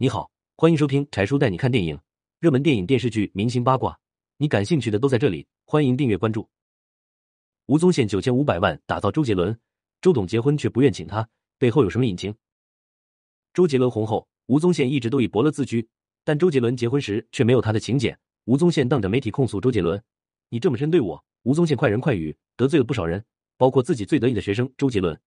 你好，欢迎收听柴叔带你看电影，热门电影、电视剧、明星八卦，你感兴趣的都在这里。欢迎订阅关注。吴宗宪九千五百万打造周杰伦，周董结婚却不愿请他，背后有什么隐情？周杰伦红后，吴宗宪一直都以伯乐自居，但周杰伦结婚时却没有他的请柬。吴宗宪当着媒体控诉周杰伦：“你这么针对我。”吴宗宪快人快语，得罪了不少人，包括自己最得意的学生周杰伦。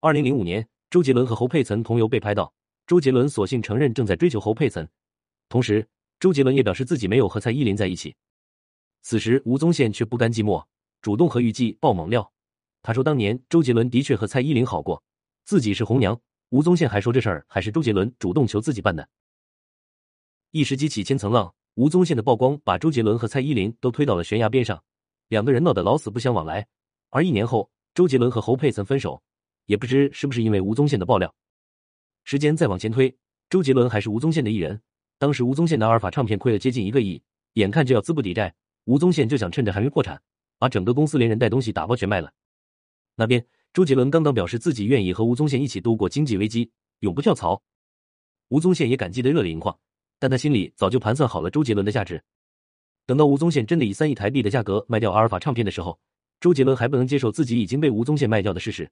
二零零五年，周杰伦和侯佩岑同游被拍到。周杰伦索性承认正在追求侯佩岑，同时周杰伦也表示自己没有和蔡依林在一起。此时吴宗宪却不甘寂寞，主动和娱记爆猛料。他说当年周杰伦的确和蔡依林好过，自己是红娘。吴宗宪还说这事儿还是周杰伦主动求自己办的。一时激起千层浪，吴宗宪的曝光把周杰伦和蔡依林都推到了悬崖边上，两个人闹得老死不相往来。而一年后，周杰伦和侯佩岑分手，也不知是不是因为吴宗宪的爆料。时间再往前推，周杰伦还是吴宗宪的艺人。当时吴宗宪的阿尔法唱片亏了接近一个亿，眼看就要资不抵债，吴宗宪就想趁着还没破产，把整个公司连人带东西打包全卖了。那边周杰伦刚刚表示自己愿意和吴宗宪一起度过经济危机，永不跳槽。吴宗宪也感激的热泪盈眶，但他心里早就盘算好了周杰伦的价值。等到吴宗宪真的以三亿台币的价格卖掉阿尔法唱片的时候，周杰伦还不能接受自己已经被吴宗宪卖掉的事实。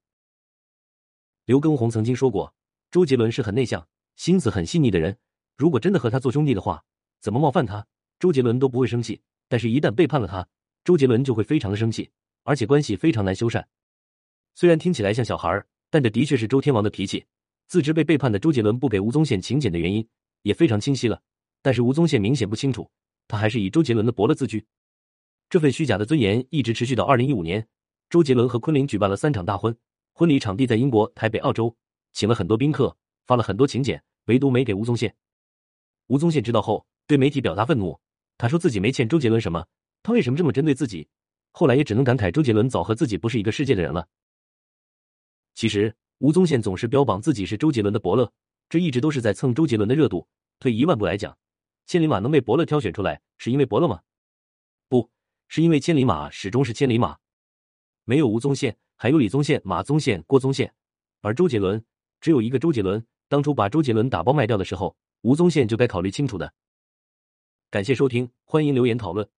刘畊宏曾经说过。周杰伦是很内向、心思很细腻的人。如果真的和他做兄弟的话，怎么冒犯他，周杰伦都不会生气。但是，一旦背叛了他，周杰伦就会非常的生气，而且关系非常难修缮。虽然听起来像小孩儿但这的确是周天王的脾气。自知被背叛的周杰伦不给吴宗宪请柬的原因也非常清晰了。但是吴宗宪明显不清楚，他还是以周杰伦的伯乐自居。这份虚假的尊严一直持续到二零一五年，周杰伦和昆凌举办了三场大婚，婚礼场地在英国、台北、澳洲。请了很多宾客，发了很多请柬，唯独没给吴宗宪。吴宗宪知道后，对媒体表达愤怒。他说自己没欠周杰伦什么，他为什么这么针对自己？后来也只能感慨周杰伦早和自己不是一个世界的人了。其实，吴宗宪总是标榜自己是周杰伦的伯乐，这一直都是在蹭周杰伦的热度。退一万步来讲，千里马能被伯乐挑选出来，是因为伯乐吗？不是因为千里马始终是千里马。没有吴宗宪，还有李宗宪、马宗宪、郭宗宪，而周杰伦。只有一个周杰伦，当初把周杰伦打包卖掉的时候，吴宗宪就该考虑清楚的。感谢收听，欢迎留言讨论。